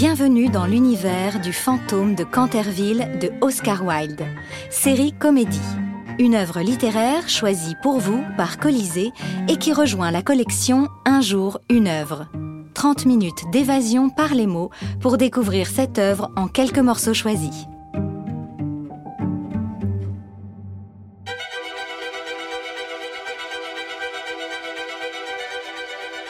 Bienvenue dans l'univers du fantôme de Canterville de Oscar Wilde, série comédie. Une œuvre littéraire choisie pour vous par Colisée et qui rejoint la collection Un jour, une œuvre. 30 minutes d'évasion par les mots pour découvrir cette œuvre en quelques morceaux choisis.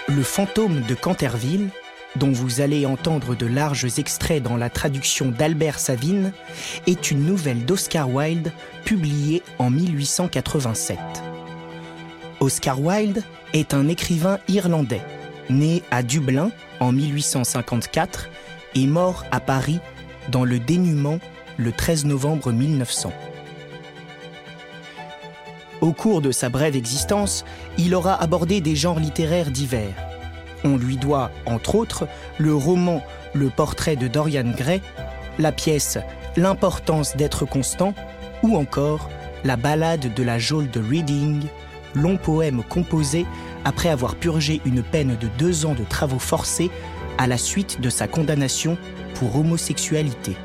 Le fantôme de Canterville dont vous allez entendre de larges extraits dans la traduction d'Albert Savine, est une nouvelle d'Oscar Wilde publiée en 1887. Oscar Wilde est un écrivain irlandais, né à Dublin en 1854 et mort à Paris dans le dénuement le 13 novembre 1900. Au cours de sa brève existence, il aura abordé des genres littéraires divers on lui doit, entre autres, le roman Le portrait de Dorian Gray, la pièce L'importance d'être constant ou encore la ballade de la geôle de Reading, long poème composé après avoir purgé une peine de deux ans de travaux forcés à la suite de sa condamnation pour homosexualité.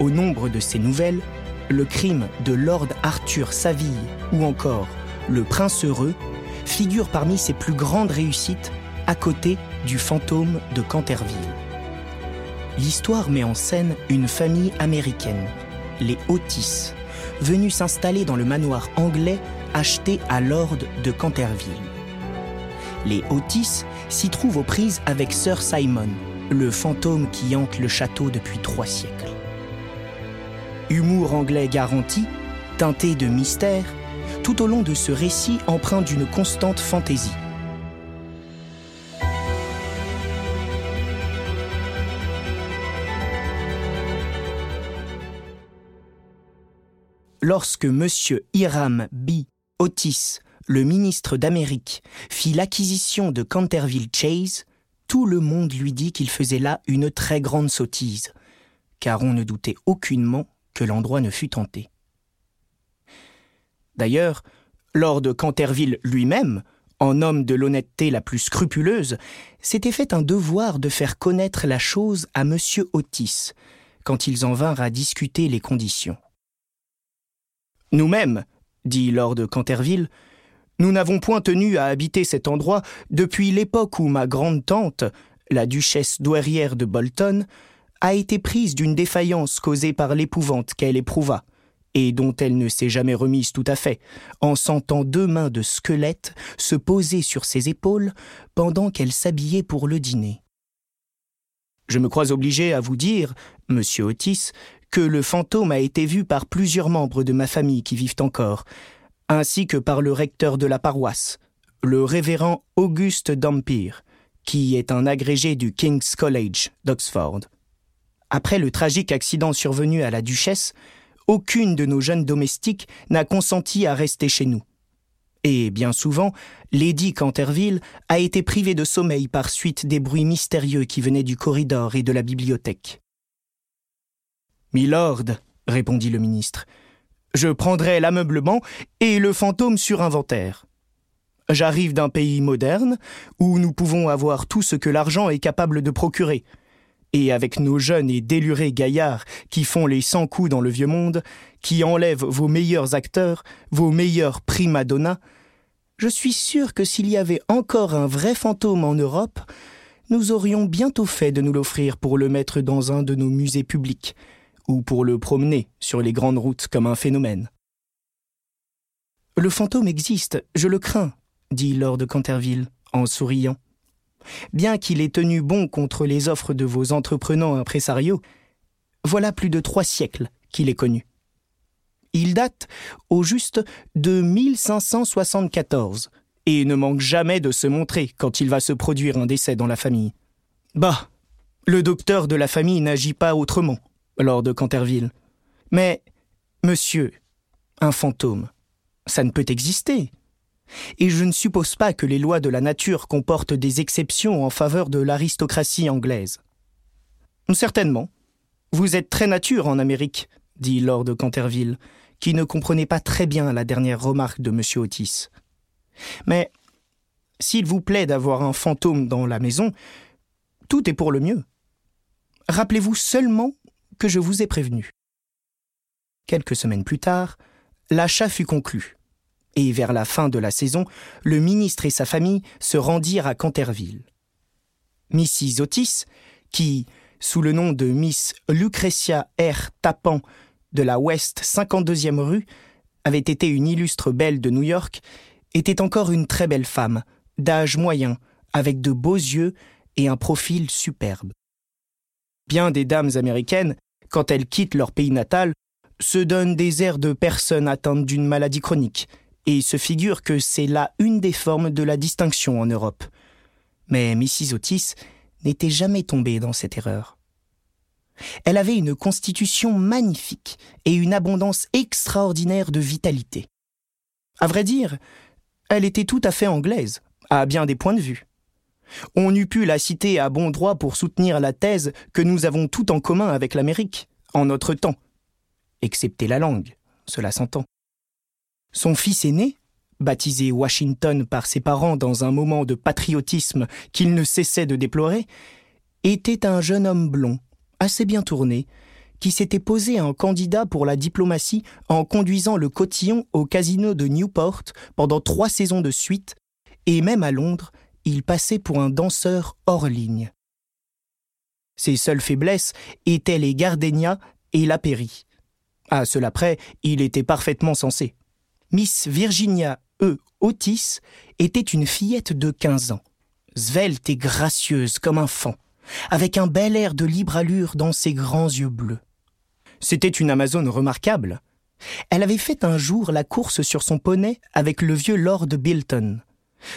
Au nombre de ces nouvelles, le crime de Lord Arthur Saville ou encore Le Prince heureux figure parmi ses plus grandes réussites à côté du fantôme de Canterville. L'histoire met en scène une famille américaine, les Otis, venus s'installer dans le manoir anglais acheté à Lord de Canterville. Les Otis s'y trouvent aux prises avec Sir Simon, le fantôme qui hante le château depuis trois siècles. Humour anglais garanti, teinté de mystère, tout au long de ce récit empreint d'une constante fantaisie. Lorsque M. Hiram B. Otis, le ministre d'Amérique, fit l'acquisition de Canterville Chase, tout le monde lui dit qu'il faisait là une très grande sottise, car on ne doutait aucunement que l'endroit ne fût tenté. D'ailleurs, Lord Canterville lui-même, en homme de l'honnêteté la plus scrupuleuse, s'était fait un devoir de faire connaître la chose à M. Otis, quand ils en vinrent à discuter les conditions. Nous-mêmes, dit Lord Canterville, nous n'avons point tenu à habiter cet endroit depuis l'époque où ma grande-tante, la duchesse douairière de Bolton, a été prise d'une défaillance causée par l'épouvante qu'elle éprouva, et dont elle ne s'est jamais remise tout à fait, en sentant deux mains de squelette se poser sur ses épaules pendant qu'elle s'habillait pour le dîner. Je me crois obligé à vous dire, monsieur Otis, que le fantôme a été vu par plusieurs membres de ma famille qui vivent encore, ainsi que par le recteur de la paroisse, le révérend Auguste Dampier, qui est un agrégé du King's College d'Oxford. Après le tragique accident survenu à la duchesse, aucune de nos jeunes domestiques n'a consenti à rester chez nous. Et bien souvent, Lady Canterville a été privée de sommeil par suite des bruits mystérieux qui venaient du corridor et de la bibliothèque. Milord, répondit le ministre, je prendrai l'ameublement et le fantôme sur inventaire. J'arrive d'un pays moderne où nous pouvons avoir tout ce que l'argent est capable de procurer et avec nos jeunes et délurés gaillards qui font les cent coups dans le vieux monde, qui enlèvent vos meilleurs acteurs, vos meilleurs prima donnas, je suis sûr que s'il y avait encore un vrai fantôme en Europe, nous aurions bientôt fait de nous l'offrir pour le mettre dans un de nos musées publics, ou pour le promener sur les grandes routes comme un phénomène. Le fantôme existe, je le crains, dit Lord Canterville, en souriant. Bien qu'il ait tenu bon contre les offres de vos entreprenants impresariaux, voilà plus de trois siècles qu'il est connu. Il date au juste de 1574 et ne manque jamais de se montrer quand il va se produire un décès dans la famille. Bah, le docteur de la famille n'agit pas autrement, lors de Canterville. Mais, monsieur, un fantôme, ça ne peut exister et je ne suppose pas que les lois de la nature comportent des exceptions en faveur de l'aristocratie anglaise. Certainement. Vous êtes très nature en Amérique, dit Lord Canterville, qui ne comprenait pas très bien la dernière remarque de M. Otis. Mais s'il vous plaît d'avoir un fantôme dans la maison, tout est pour le mieux. Rappelez-vous seulement que je vous ai prévenu. Quelques semaines plus tard, l'achat fut conclu, et vers la fin de la saison, le ministre et sa famille se rendirent à Canterville. Mrs. Otis, qui, sous le nom de Miss Lucretia R. Tappan de la West 52e rue, avait été une illustre belle de New York, était encore une très belle femme, d'âge moyen, avec de beaux yeux et un profil superbe. Bien des dames américaines, quand elles quittent leur pays natal, se donnent des airs de personnes atteintes d'une maladie chronique, et se figurent que c'est là une des formes de la distinction en Europe. Mais Mrs. Otis n'était jamais tombée dans cette erreur. Elle avait une constitution magnifique et une abondance extraordinaire de vitalité. À vrai dire, elle était tout à fait anglaise, à bien des points de vue. On eût pu la citer à bon droit pour soutenir la thèse que nous avons tout en commun avec l'Amérique, en notre temps, excepté la langue, cela s'entend. Son fils aîné, baptisé Washington par ses parents dans un moment de patriotisme qu'il ne cessait de déplorer, était un jeune homme blond, assez bien tourné, qui s'était posé un candidat pour la diplomatie en conduisant le cotillon au casino de Newport pendant trois saisons de suite, et même à Londres, il passait pour un danseur hors ligne. Ses seules faiblesses étaient les gardénias et la pairie. À cela près, il était parfaitement sensé. Miss Virginia E. Otis était une fillette de 15 ans, svelte et gracieuse comme un fan, avec un bel air de libre allure dans ses grands yeux bleus. C'était une Amazone remarquable. Elle avait fait un jour la course sur son poney avec le vieux Lord Bilton,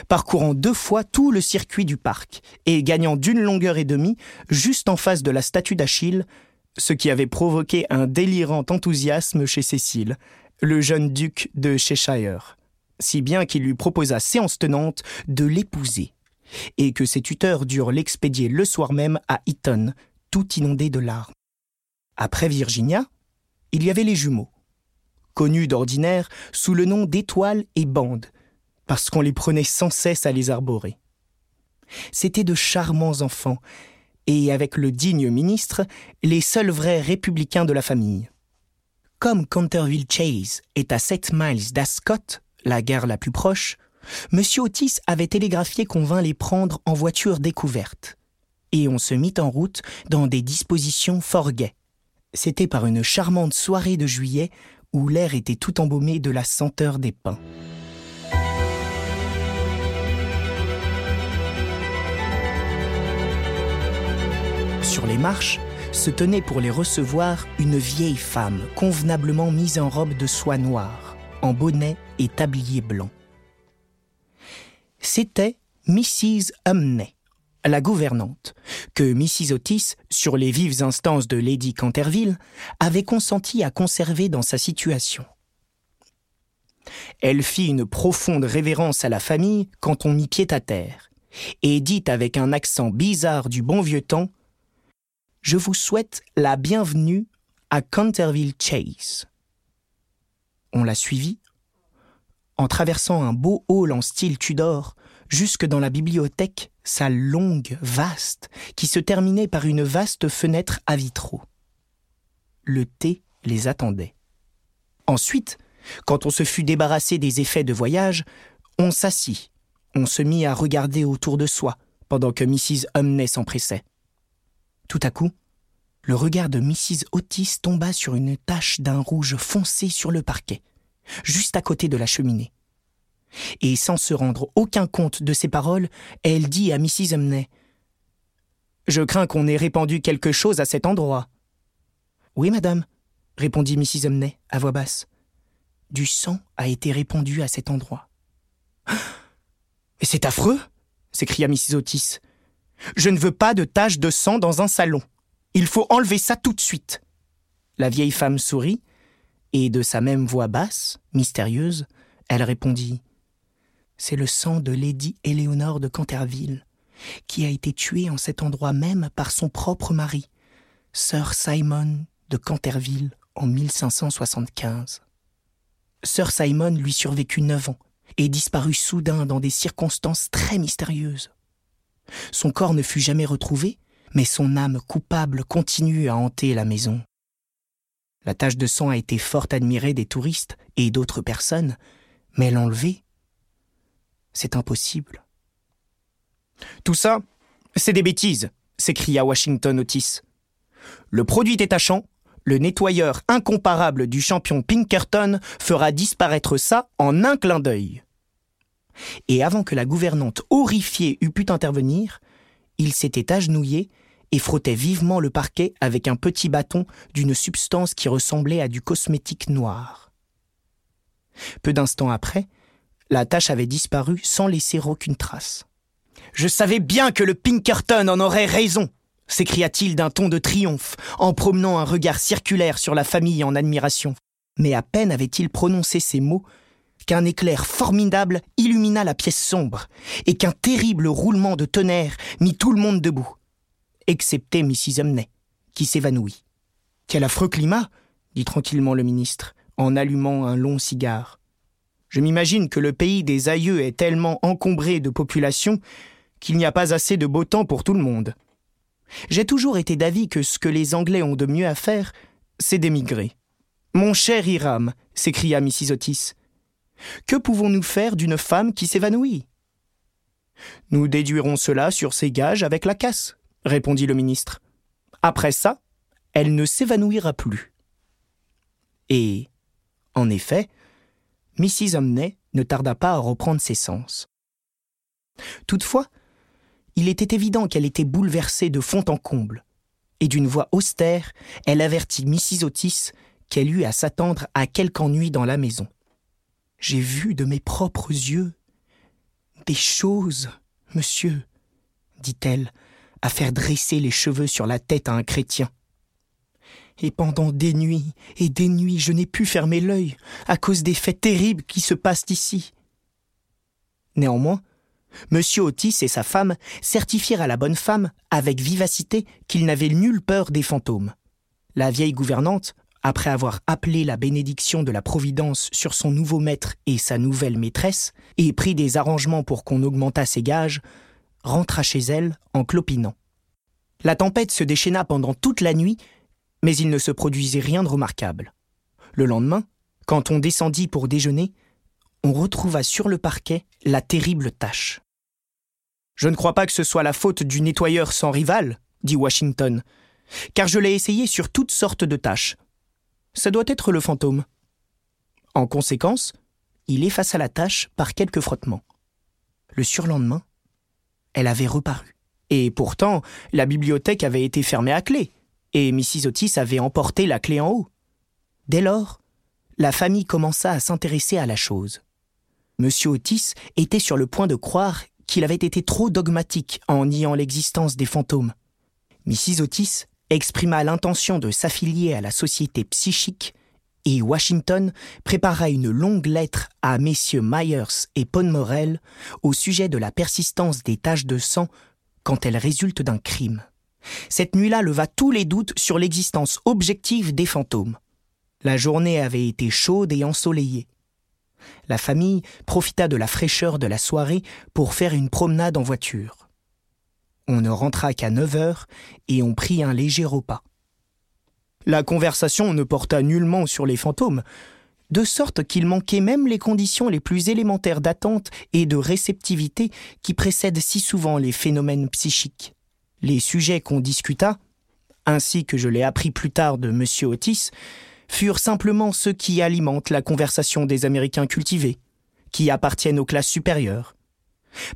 parcourant deux fois tout le circuit du parc et gagnant d'une longueur et demie juste en face de la statue d'Achille, ce qui avait provoqué un délirant enthousiasme chez Cécile, le jeune duc de Cheshire, si bien qu'il lui proposa séance tenante de l'épouser, et que ses tuteurs durent l'expédier le soir même à Eton, tout inondé de larmes. Après Virginia, il y avait les jumeaux, connus d'ordinaire sous le nom d'étoiles et bandes, parce qu'on les prenait sans cesse à les arborer. C'étaient de charmants enfants, et avec le digne ministre, les seuls vrais républicains de la famille. Comme Canterville Chase est à 7 miles d'Ascot, la gare la plus proche, M. Otis avait télégraphié qu'on vint les prendre en voiture découverte. Et on se mit en route dans des dispositions fort gaies. C'était par une charmante soirée de juillet où l'air était tout embaumé de la senteur des pins. Sur les marches se tenait pour les recevoir une vieille femme convenablement mise en robe de soie noire, en bonnet et tablier blanc. C'était Mrs. Humney, la gouvernante, que Mrs. Otis, sur les vives instances de Lady Canterville, avait consenti à conserver dans sa situation. Elle fit une profonde révérence à la famille quand on mit pied à terre, et dit avec un accent bizarre du bon vieux temps je vous souhaite la bienvenue à Canterville Chase. On l'a suivi en traversant un beau hall en style Tudor jusque dans la bibliothèque, salle longue, vaste, qui se terminait par une vaste fenêtre à vitraux. Le thé les attendait. Ensuite, quand on se fut débarrassé des effets de voyage, on s'assit, on se mit à regarder autour de soi, pendant que Mrs. Humney s'empressait. Tout à coup, le regard de Mrs. Otis tomba sur une tache d'un rouge foncé sur le parquet, juste à côté de la cheminée. Et sans se rendre aucun compte de ses paroles, elle dit à Mrs. Humney Je crains qu'on ait répandu quelque chose à cet endroit. Oui, madame, répondit Mrs. Humney à voix basse. Du sang a été répandu à cet endroit. Mais c'est affreux s'écria Mrs. Otis. Je ne veux pas de taches de sang dans un salon. Il faut enlever ça tout de suite. La vieille femme sourit, et de sa même voix basse, mystérieuse, elle répondit C'est le sang de Lady Éléonore de Canterville, qui a été tuée en cet endroit même par son propre mari, Sir Simon de Canterville, en 1575. Sir Simon lui survécut neuf ans et disparut soudain dans des circonstances très mystérieuses. Son corps ne fut jamais retrouvé, mais son âme coupable continue à hanter la maison. La tache de sang a été fort admirée des touristes et d'autres personnes, mais l'enlever, c'est impossible. Tout ça, c'est des bêtises, s'écria Washington Otis. Le produit détachant, le nettoyeur incomparable du champion Pinkerton, fera disparaître ça en un clin d'œil. Et avant que la gouvernante horrifiée eût pu intervenir, il s'était agenouillé et frottait vivement le parquet avec un petit bâton d'une substance qui ressemblait à du cosmétique noir. Peu d'instants après, la tache avait disparu sans laisser aucune trace. Je savais bien que le Pinkerton en aurait raison, s'écria-t-il d'un ton de triomphe, en promenant un regard circulaire sur la famille en admiration. Mais à peine avait-il prononcé ces mots qu'un éclair formidable illumina la pièce sombre, et qu'un terrible roulement de tonnerre mit tout le monde debout, excepté Mrs. Humney, qui s'évanouit. Quel affreux climat dit tranquillement le ministre, en allumant un long cigare. Je m'imagine que le pays des aïeux est tellement encombré de population qu'il n'y a pas assez de beau temps pour tout le monde. J'ai toujours été d'avis que ce que les Anglais ont de mieux à faire, c'est d'émigrer. Mon cher Hiram, s'écria Mrs. Otis, que pouvons-nous faire d'une femme qui s'évanouit? Nous déduirons cela sur ses gages avec la casse, répondit le ministre. Après ça, elle ne s'évanouira plus. Et, en effet, Mrs. Omney ne tarda pas à reprendre ses sens. Toutefois, il était évident qu'elle était bouleversée de fond en comble, et d'une voix austère, elle avertit Mrs. Otis qu'elle eut à s'attendre à quelque ennui dans la maison. J'ai vu de mes propres yeux des choses, monsieur, dit-elle, à faire dresser les cheveux sur la tête à un chrétien. Et pendant des nuits et des nuits, je n'ai pu fermer l'œil à cause des faits terribles qui se passent ici. Néanmoins, M. Otis et sa femme certifièrent à la bonne femme, avec vivacité, qu'ils n'avaient nulle peur des fantômes. La vieille gouvernante, après avoir appelé la bénédiction de la Providence sur son nouveau maître et sa nouvelle maîtresse, et pris des arrangements pour qu'on augmentât ses gages, rentra chez elle en clopinant. La tempête se déchaîna pendant toute la nuit, mais il ne se produisit rien de remarquable. Le lendemain, quand on descendit pour déjeuner, on retrouva sur le parquet la terrible tache. Je ne crois pas que ce soit la faute du nettoyeur sans rival, dit Washington, car je l'ai essayé sur toutes sortes de tâches. Ça doit être le fantôme. En conséquence, il effaça la tâche par quelques frottements. Le surlendemain, elle avait reparu. Et pourtant, la bibliothèque avait été fermée à clé, et Mrs. Otis avait emporté la clé en haut. Dès lors, la famille commença à s'intéresser à la chose. Monsieur Otis était sur le point de croire qu'il avait été trop dogmatique en niant l'existence des fantômes. Mrs. Otis exprima l'intention de s'affilier à la société psychique et Washington prépara une longue lettre à messieurs Myers et Ponmorel au sujet de la persistance des taches de sang quand elles résultent d'un crime. Cette nuit-là leva tous les doutes sur l'existence objective des fantômes. La journée avait été chaude et ensoleillée. La famille profita de la fraîcheur de la soirée pour faire une promenade en voiture. On ne rentra qu'à 9 heures et on prit un léger repas. La conversation ne porta nullement sur les fantômes, de sorte qu'il manquait même les conditions les plus élémentaires d'attente et de réceptivité qui précèdent si souvent les phénomènes psychiques. Les sujets qu'on discuta, ainsi que je l'ai appris plus tard de M. Otis, furent simplement ceux qui alimentent la conversation des Américains cultivés, qui appartiennent aux classes supérieures.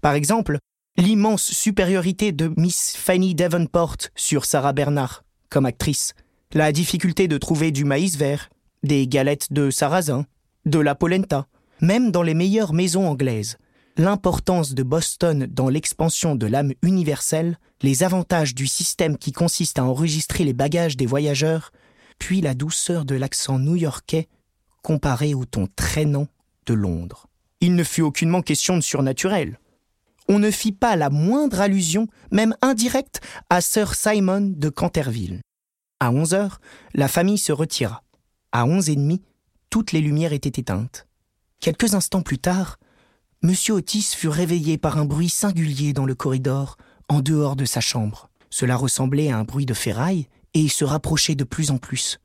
Par exemple, l'immense supériorité de Miss Fanny Davenport sur Sarah Bernard comme actrice, la difficulté de trouver du maïs vert, des galettes de sarrasin, de la polenta, même dans les meilleures maisons anglaises, l'importance de Boston dans l'expansion de l'âme universelle, les avantages du système qui consiste à enregistrer les bagages des voyageurs, puis la douceur de l'accent new-yorkais comparé au ton traînant de Londres. Il ne fut aucunement question de surnaturel. On ne fit pas la moindre allusion, même indirecte, à Sir Simon de Canterville. À onze heures, la famille se retira. À onze et demi, toutes les lumières étaient éteintes. Quelques instants plus tard, M. Otis fut réveillé par un bruit singulier dans le corridor, en dehors de sa chambre. Cela ressemblait à un bruit de ferraille et se rapprochait de plus en plus.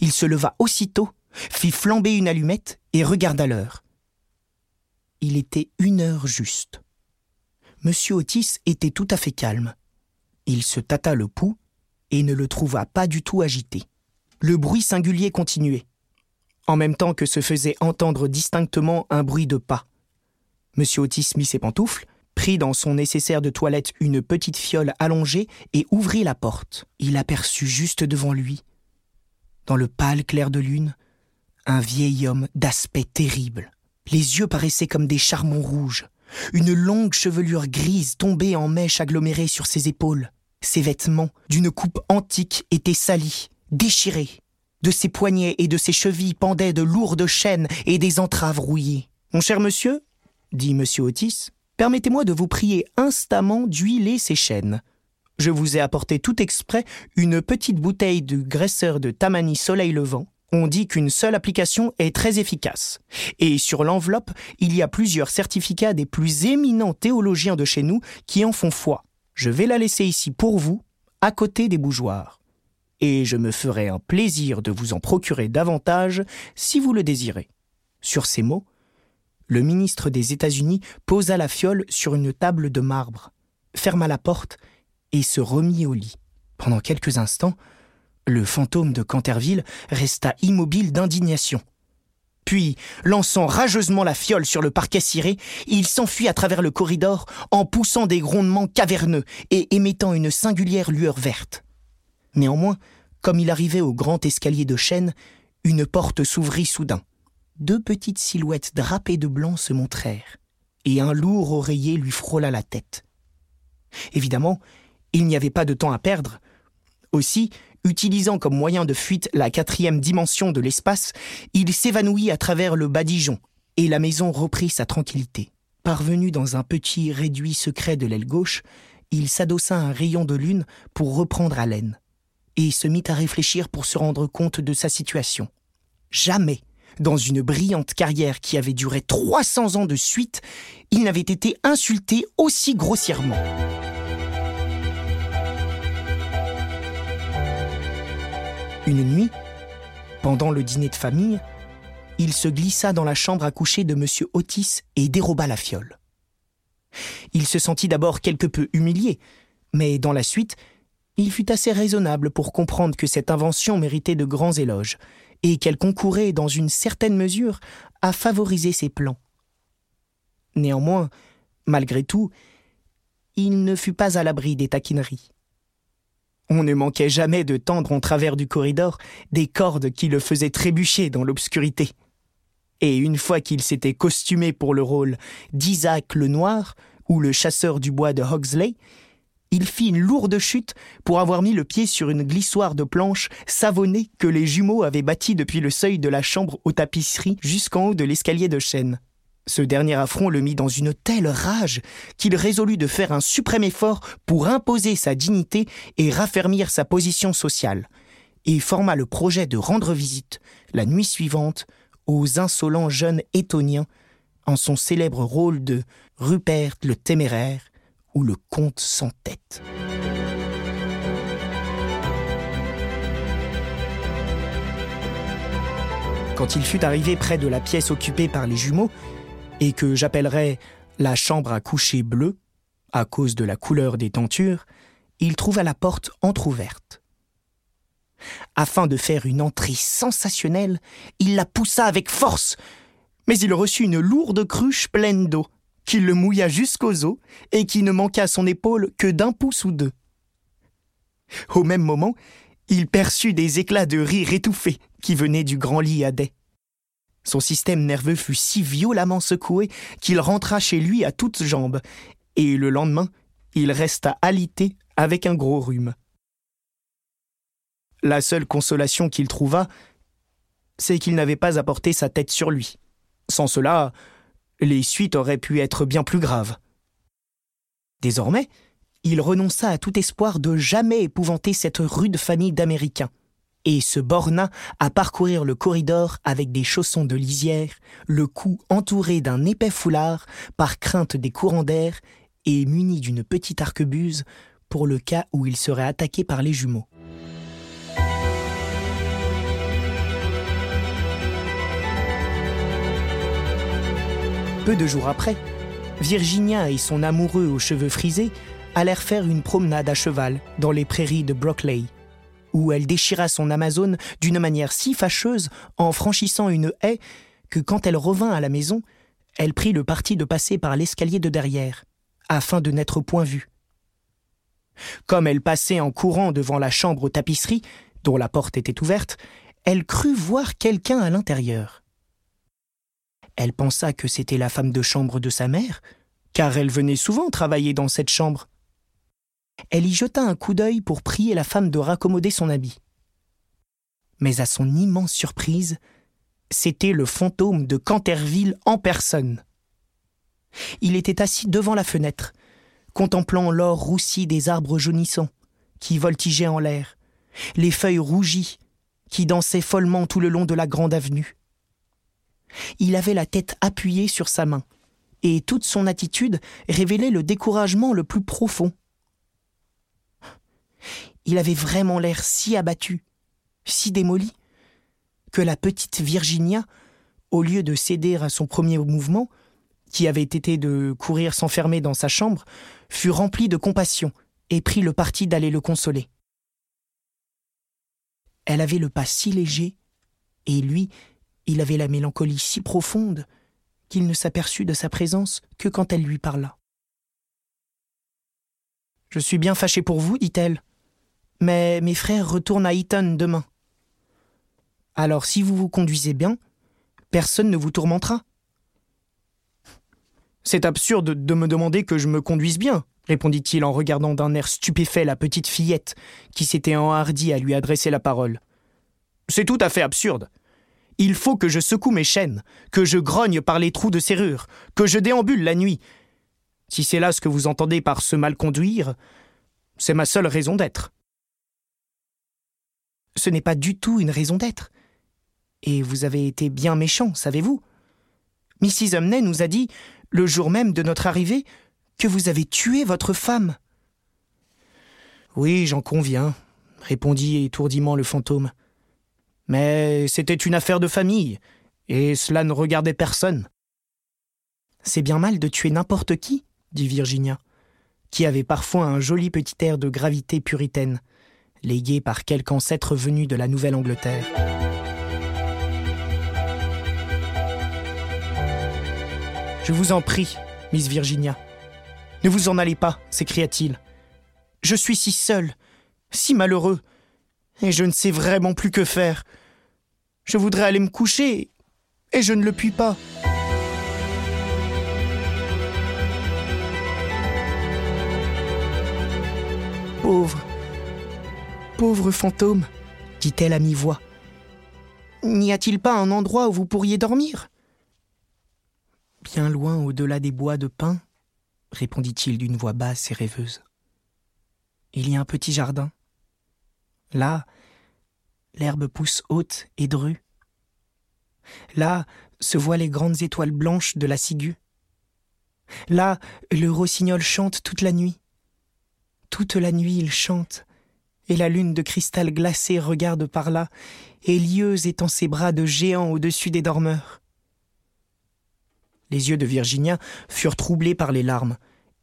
Il se leva aussitôt, fit flamber une allumette et regarda l'heure. Il était une heure juste. Monsieur Otis était tout à fait calme. Il se tâta le pouls et ne le trouva pas du tout agité. Le bruit singulier continuait, en même temps que se faisait entendre distinctement un bruit de pas. Monsieur Otis mit ses pantoufles, prit dans son nécessaire de toilette une petite fiole allongée et ouvrit la porte. Il aperçut juste devant lui, dans le pâle clair de lune, un vieil homme d'aspect terrible. Les yeux paraissaient comme des charbons rouges. Une longue chevelure grise tombait en mèches agglomérées sur ses épaules. Ses vêtements, d'une coupe antique, étaient salis, déchirés. De ses poignets et de ses chevilles pendaient de lourdes chaînes et des entraves rouillées. Mon cher monsieur, dit M. Otis, permettez-moi de vous prier instamment d'huiler ces chaînes. Je vous ai apporté tout exprès une petite bouteille de graisseur de Tamani Soleil Levant. On dit qu'une seule application est très efficace. Et sur l'enveloppe, il y a plusieurs certificats des plus éminents théologiens de chez nous qui en font foi. Je vais la laisser ici pour vous, à côté des bougeoirs. Et je me ferai un plaisir de vous en procurer davantage si vous le désirez. Sur ces mots, le ministre des États-Unis posa la fiole sur une table de marbre, ferma la porte et se remit au lit. Pendant quelques instants, le fantôme de Canterville resta immobile d'indignation. Puis, lançant rageusement la fiole sur le parquet ciré, il s'enfuit à travers le corridor en poussant des grondements caverneux et émettant une singulière lueur verte. Néanmoins, comme il arrivait au grand escalier de chêne, une porte s'ouvrit soudain. Deux petites silhouettes drapées de blanc se montrèrent, et un lourd oreiller lui frôla la tête. Évidemment, il n'y avait pas de temps à perdre. Aussi, utilisant comme moyen de fuite la quatrième dimension de l'espace, il s'évanouit à travers le badigeon, et la maison reprit sa tranquillité. Parvenu dans un petit réduit secret de l'aile gauche, il s'adossa à un rayon de lune pour reprendre haleine, et se mit à réfléchir pour se rendre compte de sa situation. Jamais, dans une brillante carrière qui avait duré 300 ans de suite, il n'avait été insulté aussi grossièrement. Une nuit, pendant le dîner de famille, il se glissa dans la chambre à coucher de M. Otis et déroba la fiole. Il se sentit d'abord quelque peu humilié, mais dans la suite, il fut assez raisonnable pour comprendre que cette invention méritait de grands éloges, et qu'elle concourait dans une certaine mesure à favoriser ses plans. Néanmoins, malgré tout, il ne fut pas à l'abri des taquineries. On ne manquait jamais de tendre en travers du corridor des cordes qui le faisaient trébucher dans l'obscurité. Et une fois qu'il s'était costumé pour le rôle d'Isaac le Noir ou le chasseur du bois de Hogsley, il fit une lourde chute pour avoir mis le pied sur une glissoire de planches savonnée que les jumeaux avaient bâtie depuis le seuil de la chambre aux tapisseries jusqu'en haut de l'escalier de chêne. Ce dernier affront le mit dans une telle rage qu'il résolut de faire un suprême effort pour imposer sa dignité et raffermir sa position sociale, et forma le projet de rendre visite, la nuit suivante, aux insolents jeunes étoniens en son célèbre rôle de Rupert le Téméraire ou le Comte sans tête. Quand il fut arrivé près de la pièce occupée par les jumeaux, et que j'appellerais la chambre à coucher bleue, à cause de la couleur des tentures, il trouva la porte entr'ouverte. Afin de faire une entrée sensationnelle, il la poussa avec force, mais il reçut une lourde cruche pleine d'eau, qui le mouilla jusqu'aux os et qui ne manqua à son épaule que d'un pouce ou deux. Au même moment, il perçut des éclats de rire étouffés qui venaient du grand lit à dais. Son système nerveux fut si violemment secoué qu'il rentra chez lui à toutes jambes, et le lendemain, il resta alité avec un gros rhume. La seule consolation qu'il trouva, c'est qu'il n'avait pas apporté sa tête sur lui. Sans cela, les suites auraient pu être bien plus graves. Désormais, il renonça à tout espoir de jamais épouvanter cette rude famille d'Américains et se borna à parcourir le corridor avec des chaussons de lisière, le cou entouré d'un épais foulard par crainte des courants d'air et muni d'une petite arquebuse pour le cas où il serait attaqué par les jumeaux. Peu de jours après, Virginia et son amoureux aux cheveux frisés allèrent faire une promenade à cheval dans les prairies de Brockley, où elle déchira son Amazone d'une manière si fâcheuse en franchissant une haie que quand elle revint à la maison, elle prit le parti de passer par l'escalier de derrière, afin de n'être point vue. Comme elle passait en courant devant la chambre aux tapisseries, dont la porte était ouverte, elle crut voir quelqu'un à l'intérieur. Elle pensa que c'était la femme de chambre de sa mère, car elle venait souvent travailler dans cette chambre. Elle y jeta un coup d'œil pour prier la femme de raccommoder son habit. Mais à son immense surprise, c'était le fantôme de Canterville en personne. Il était assis devant la fenêtre, contemplant l'or roussi des arbres jaunissants, qui voltigeaient en l'air, les feuilles rougies, qui dansaient follement tout le long de la grande avenue. Il avait la tête appuyée sur sa main, et toute son attitude révélait le découragement le plus profond. Il avait vraiment l'air si abattu, si démoli, que la petite Virginia, au lieu de céder à son premier mouvement, qui avait été de courir s'enfermer dans sa chambre, fut remplie de compassion et prit le parti d'aller le consoler. Elle avait le pas si léger, et lui il avait la mélancolie si profonde qu'il ne s'aperçut de sa présence que quand elle lui parla. Je suis bien fâchée pour vous, dit-elle, mais mes frères retournent à Eton demain. Alors si vous vous conduisez bien, personne ne vous tourmentera. C'est absurde de me demander que je me conduise bien, répondit-il en regardant d'un air stupéfait la petite fillette qui s'était enhardie à lui adresser la parole. C'est tout à fait absurde. Il faut que je secoue mes chaînes, que je grogne par les trous de serrure, que je déambule la nuit. Si c'est là ce que vous entendez par se mal conduire, c'est ma seule raison d'être. Ce n'est pas du tout une raison d'être. Et vous avez été bien méchant, savez-vous Mrs. Humney nous a dit, le jour même de notre arrivée, que vous avez tué votre femme. Oui, j'en conviens, répondit étourdiment le fantôme. Mais c'était une affaire de famille, et cela ne regardait personne. C'est bien mal de tuer n'importe qui, dit Virginia, qui avait parfois un joli petit air de gravité puritaine, légué par quelque ancêtre venu de la Nouvelle-Angleterre. Je vous en prie, Miss Virginia. Ne vous en allez pas, s'écria-t-il. Je suis si seul, si malheureux, et je ne sais vraiment plus que faire. Je voudrais aller me coucher, et je ne le puis pas. Pauvre, pauvre fantôme, dit-elle à mi-voix. N'y a-t-il pas un endroit où vous pourriez dormir? Bien loin au-delà des bois de pin, répondit-il d'une voix basse et rêveuse. Il y a un petit jardin. Là, l'herbe pousse haute et drue. Là se voient les grandes étoiles blanches de la ciguë. Là, le rossignol chante toute la nuit. Toute la nuit il chante, et la lune de cristal glacé regarde par là, et lieuse étend ses bras de géant au-dessus des dormeurs. Les yeux de Virginia furent troublés par les larmes,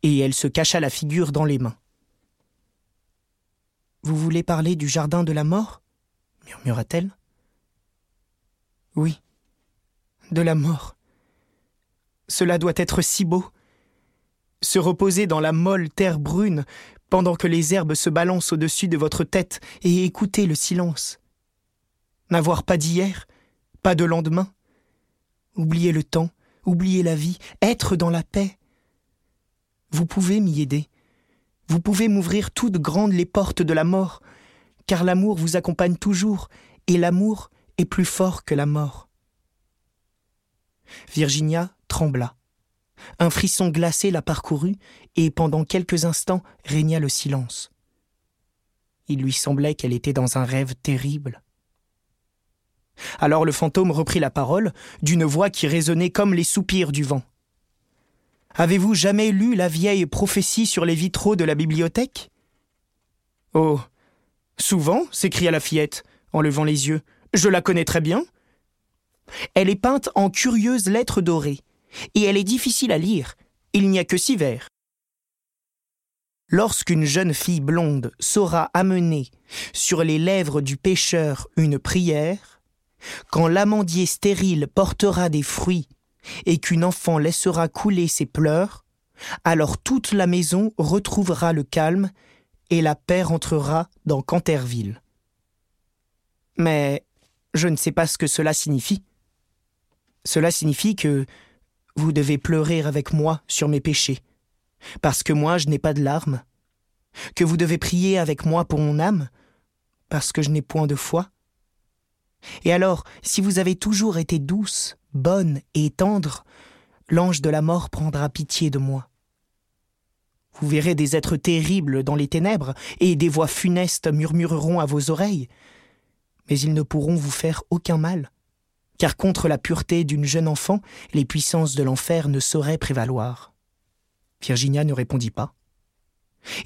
et elle se cacha la figure dans les mains. Vous voulez parler du jardin de la mort? murmura-t-elle. Oui, de la mort. Cela doit être si beau. Se reposer dans la molle terre brune pendant que les herbes se balancent au-dessus de votre tête et écouter le silence. N'avoir pas d'hier, pas de lendemain. Oublier le temps, oublier la vie, être dans la paix. Vous pouvez m'y aider. Vous pouvez m'ouvrir toutes grandes les portes de la mort, car l'amour vous accompagne toujours, et l'amour est plus fort que la mort. Virginia trembla. Un frisson glacé la parcourut, et pendant quelques instants régna le silence. Il lui semblait qu'elle était dans un rêve terrible. Alors le fantôme reprit la parole, d'une voix qui résonnait comme les soupirs du vent. Avez-vous jamais lu la vieille prophétie sur les vitraux de la bibliothèque? Oh. Souvent, s'écria la fillette, en levant les yeux. Je la connais très bien. Elle est peinte en curieuses lettres dorées, et elle est difficile à lire. Il n'y a que six vers. Lorsqu'une jeune fille blonde saura amener sur les lèvres du pêcheur une prière, quand l'amandier stérile portera des fruits et qu'une enfant laissera couler ses pleurs, alors toute la maison retrouvera le calme et la paix rentrera dans Canterville. Mais je ne sais pas ce que cela signifie. Cela signifie que vous devez pleurer avec moi sur mes péchés, parce que moi je n'ai pas de larmes, que vous devez prier avec moi pour mon âme, parce que je n'ai point de foi. Et alors, si vous avez toujours été douce, bonne et tendre, l'ange de la mort prendra pitié de moi. Vous verrez des êtres terribles dans les ténèbres, et des voix funestes murmureront à vos oreilles, mais ils ne pourront vous faire aucun mal, car contre la pureté d'une jeune enfant, les puissances de l'enfer ne sauraient prévaloir. Virginia ne répondit pas.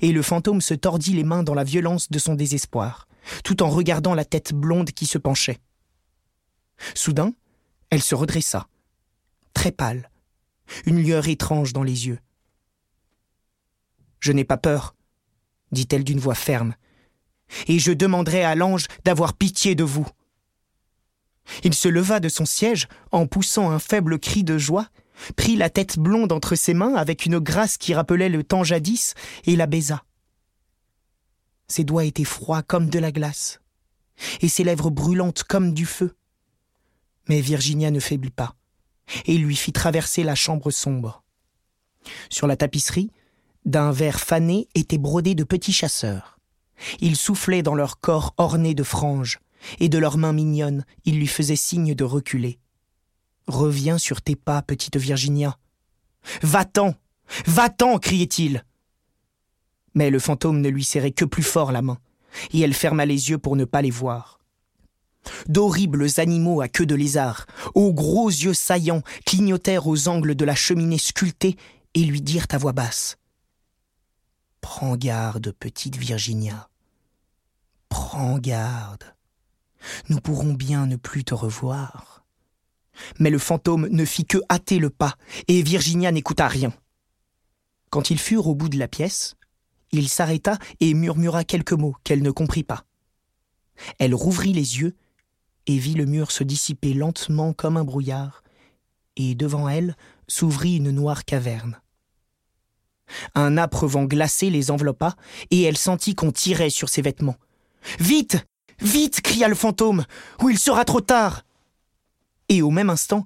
Et le fantôme se tordit les mains dans la violence de son désespoir, tout en regardant la tête blonde qui se penchait. Soudain, elle se redressa, très pâle, une lueur étrange dans les yeux. Je n'ai pas peur, dit-elle d'une voix ferme, et je demanderai à l'ange d'avoir pitié de vous. Il se leva de son siège en poussant un faible cri de joie, prit la tête blonde entre ses mains avec une grâce qui rappelait le temps jadis et la baisa. Ses doigts étaient froids comme de la glace, et ses lèvres brûlantes comme du feu. Mais Virginia ne faiblit pas, et lui fit traverser la chambre sombre. Sur la tapisserie, d'un verre fané étaient brodés de petits chasseurs. Ils soufflaient dans leur corps orné de franges, et de leurs mains mignonnes, ils lui faisaient signe de reculer. Reviens sur tes pas, petite Virginia. Va-t'en. Va-t'en. criait-il. Mais le fantôme ne lui serrait que plus fort la main, et elle ferma les yeux pour ne pas les voir. D'horribles animaux à queue de lézard, aux gros yeux saillants, clignotèrent aux angles de la cheminée sculptée et lui dirent à voix basse Prends garde, petite Virginia. Prends garde. Nous pourrons bien ne plus te revoir. Mais le fantôme ne fit que hâter le pas, et Virginia n'écouta rien. Quand ils furent au bout de la pièce, il s'arrêta et murmura quelques mots qu'elle ne comprit pas. Elle rouvrit les yeux et vit le mur se dissiper lentement comme un brouillard, et devant elle s'ouvrit une noire caverne. Un âpre vent glacé les enveloppa, et elle sentit qu'on tirait sur ses vêtements. Vite Vite cria le fantôme, ou il sera trop tard Et au même instant,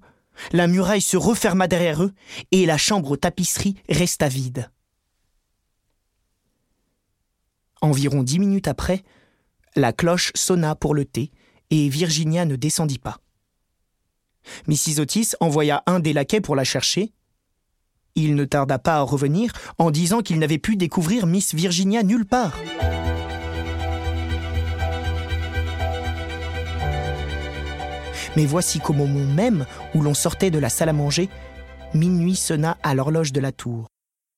la muraille se referma derrière eux, et la chambre aux tapisseries resta vide. Environ dix minutes après, la cloche sonna pour le thé, et Virginia ne descendit pas. Mrs. Otis envoya un des laquais pour la chercher, il ne tarda pas à revenir en disant qu'il n'avait pu découvrir Miss Virginia nulle part. Mais voici qu'au moment même où l'on sortait de la salle à manger, minuit sonna à l'horloge de la tour.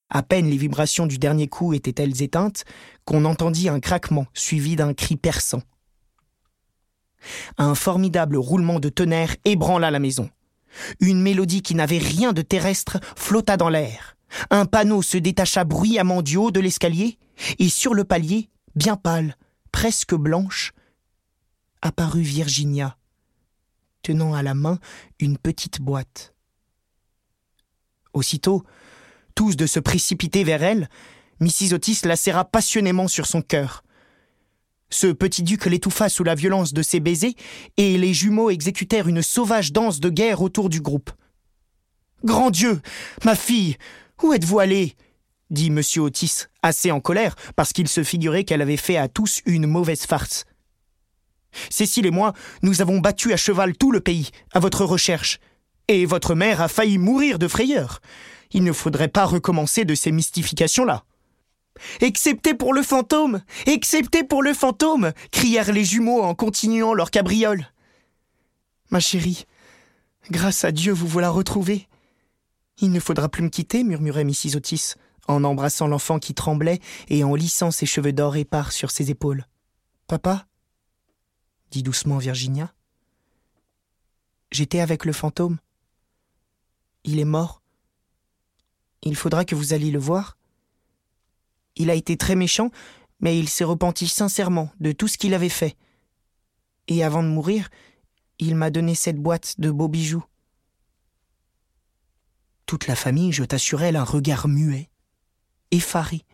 À peine les vibrations du dernier coup étaient-elles éteintes qu'on entendit un craquement suivi d'un cri perçant. Un formidable roulement de tonnerre ébranla la maison. Une mélodie qui n'avait rien de terrestre flotta dans l'air. Un panneau se détacha bruyamment du haut de l'escalier, et sur le palier, bien pâle, presque blanche, apparut Virginia, tenant à la main une petite boîte. Aussitôt, tous de se précipiter vers elle, Mrs. Otis la serra passionnément sur son cœur. Ce petit duc l'étouffa sous la violence de ses baisers, et les jumeaux exécutèrent une sauvage danse de guerre autour du groupe. Grand Dieu. Ma fille. Où êtes vous allée? dit M. Otis, assez en colère, parce qu'il se figurait qu'elle avait fait à tous une mauvaise farce. Cécile et moi, nous avons battu à cheval tout le pays, à votre recherche, et votre mère a failli mourir de frayeur. Il ne faudrait pas recommencer de ces mystifications-là. Excepté pour le fantôme Excepté pour le fantôme crièrent les jumeaux en continuant leur cabriole. Ma chérie, grâce à Dieu vous voilà retrouvée. Il ne faudra plus me quitter, murmurait Mrs. Otis, en embrassant l'enfant qui tremblait et en lissant ses cheveux d'or épars sur ses épaules. Papa dit doucement Virginia. J'étais avec le fantôme. Il est mort. Il faudra que vous alliez le voir. Il a été très méchant, mais il s'est repenti sincèrement de tout ce qu'il avait fait. Et avant de mourir, il m'a donné cette boîte de beaux bijoux. Toute la famille jeta sur elle un regard muet, effaré.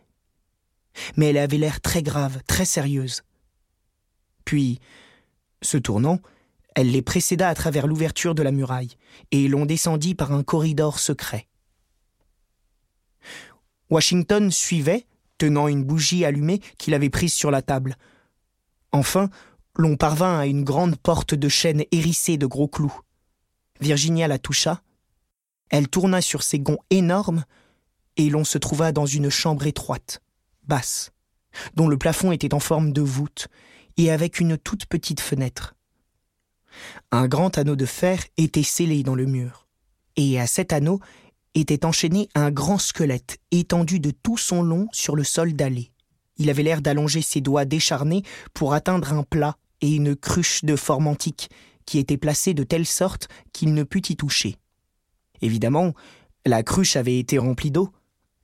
Mais elle avait l'air très grave, très sérieuse. Puis, se tournant, elle les précéda à travers l'ouverture de la muraille, et l'on descendit par un corridor secret. Washington suivait, tenant une bougie allumée qu'il avait prise sur la table. Enfin, l'on parvint à une grande porte de chêne hérissée de gros clous. Virginia la toucha. Elle tourna sur ses gonds énormes et l'on se trouva dans une chambre étroite, basse, dont le plafond était en forme de voûte et avec une toute petite fenêtre. Un grand anneau de fer était scellé dans le mur, et à cet anneau était enchaîné un grand squelette étendu de tout son long sur le sol dallé. Il avait l'air d'allonger ses doigts décharnés pour atteindre un plat et une cruche de forme antique qui était placée de telle sorte qu'il ne put y toucher. Évidemment, la cruche avait été remplie d'eau,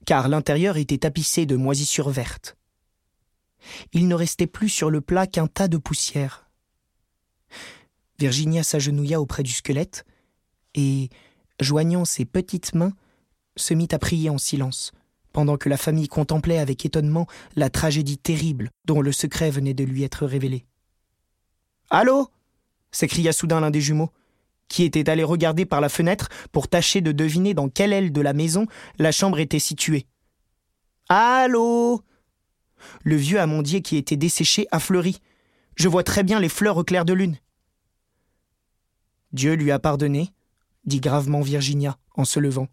car l'intérieur était tapissé de moisissures vertes. Il ne restait plus sur le plat qu'un tas de poussière. Virginia s'agenouilla auprès du squelette et, joignant ses petites mains, se mit à prier en silence, pendant que la famille contemplait avec étonnement la tragédie terrible dont le secret venait de lui être révélé. Allô s'écria soudain l'un des jumeaux, qui était allé regarder par la fenêtre pour tâcher de deviner dans quelle aile de la maison la chambre était située. Allô Le vieux amandier qui était desséché a fleuri. Je vois très bien les fleurs au clair de lune. Dieu lui a pardonné, dit gravement Virginia en se levant,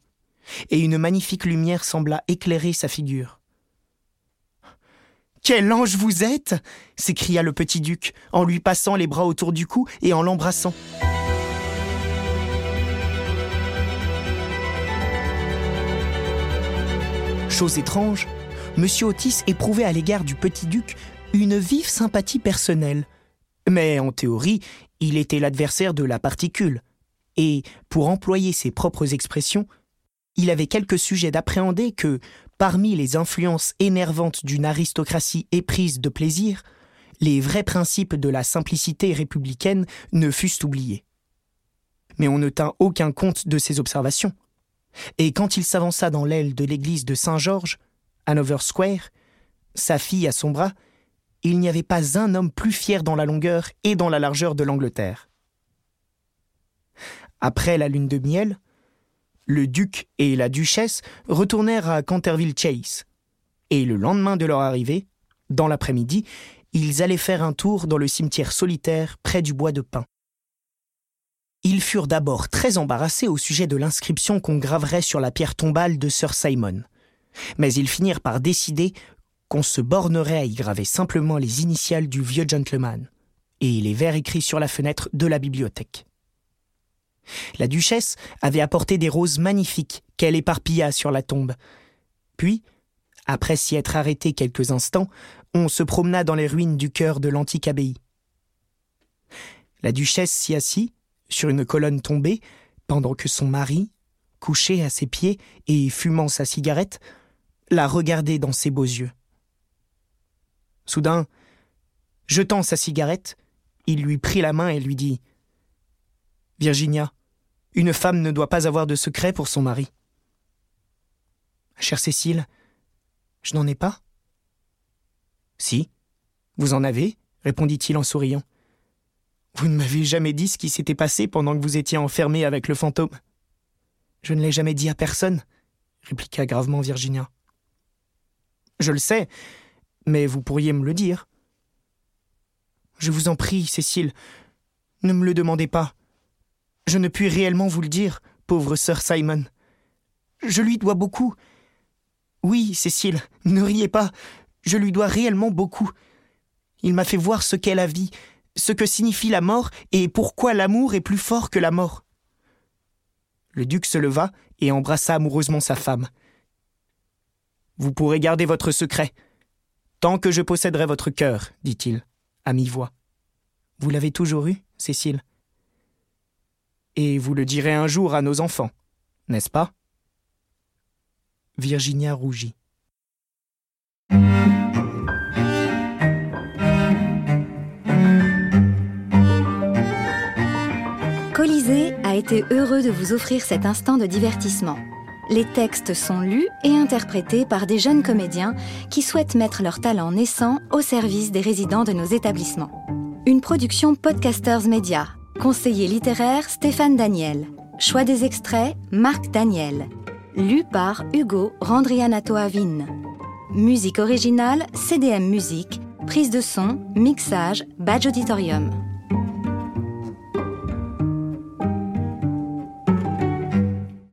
et une magnifique lumière sembla éclairer sa figure. Quel ange vous êtes s'écria le petit duc, en lui passant les bras autour du cou et en l'embrassant. Chose étrange, M. Otis éprouvait à l'égard du petit duc une vive sympathie personnelle. Mais en théorie, il était l'adversaire de la particule, et, pour employer ses propres expressions, il avait quelques sujets d'appréhender que, parmi les influences énervantes d'une aristocratie éprise de plaisir, les vrais principes de la simplicité républicaine ne fussent oubliés. Mais on ne tint aucun compte de ces observations. Et quand il s'avança dans l'aile de l'église de Saint-Georges, Hanover Square, sa fille à son bras, il n'y avait pas un homme plus fier dans la longueur et dans la largeur de l'Angleterre. Après la lune de miel, le duc et la duchesse retournèrent à Canterville Chase. Et le lendemain de leur arrivée, dans l'après-midi, ils allaient faire un tour dans le cimetière solitaire près du bois de pin. Ils furent d'abord très embarrassés au sujet de l'inscription qu'on graverait sur la pierre tombale de Sir Simon. Mais ils finirent par décider qu'on se bornerait à y graver simplement les initiales du vieux gentleman et les vers écrits sur la fenêtre de la bibliothèque. La duchesse avait apporté des roses magnifiques qu'elle éparpilla sur la tombe. Puis, après s'y être arrêté quelques instants, on se promena dans les ruines du cœur de l'antique abbaye. La duchesse s'y assit, sur une colonne tombée, pendant que son mari, couché à ses pieds et fumant sa cigarette, la regardait dans ses beaux yeux. Soudain, jetant sa cigarette, il lui prit la main et lui dit Virginia, une femme ne doit pas avoir de secret pour son mari. Chère Cécile, je n'en ai pas Si, vous en avez, répondit-il en souriant. Vous ne m'avez jamais dit ce qui s'était passé pendant que vous étiez enfermé avec le fantôme. Je ne l'ai jamais dit à personne, répliqua gravement Virginia. Je le sais, mais vous pourriez me le dire. Je vous en prie, Cécile, ne me le demandez pas. Je ne puis réellement vous le dire, pauvre sœur Simon. Je lui dois beaucoup. Oui, Cécile, ne riez pas. Je lui dois réellement beaucoup. Il m'a fait voir ce qu'est la vie, ce que signifie la mort et pourquoi l'amour est plus fort que la mort. Le duc se leva et embrassa amoureusement sa femme. Vous pourrez garder votre secret. Tant que je posséderai votre cœur, dit-il, à mi-voix. Vous l'avez toujours eu, Cécile Et vous le direz un jour à nos enfants, n'est-ce pas? Virginia rougit. Colisée a été heureux de vous offrir cet instant de divertissement. Les textes sont lus et interprétés par des jeunes comédiens qui souhaitent mettre leur talent naissant au service des résidents de nos établissements. Une production Podcasters Media. Conseiller littéraire Stéphane Daniel. Choix des extraits Marc Daniel. Lu par Hugo Randrianato Avin. Musique originale CDM Musique. Prise de son, mixage, badge auditorium.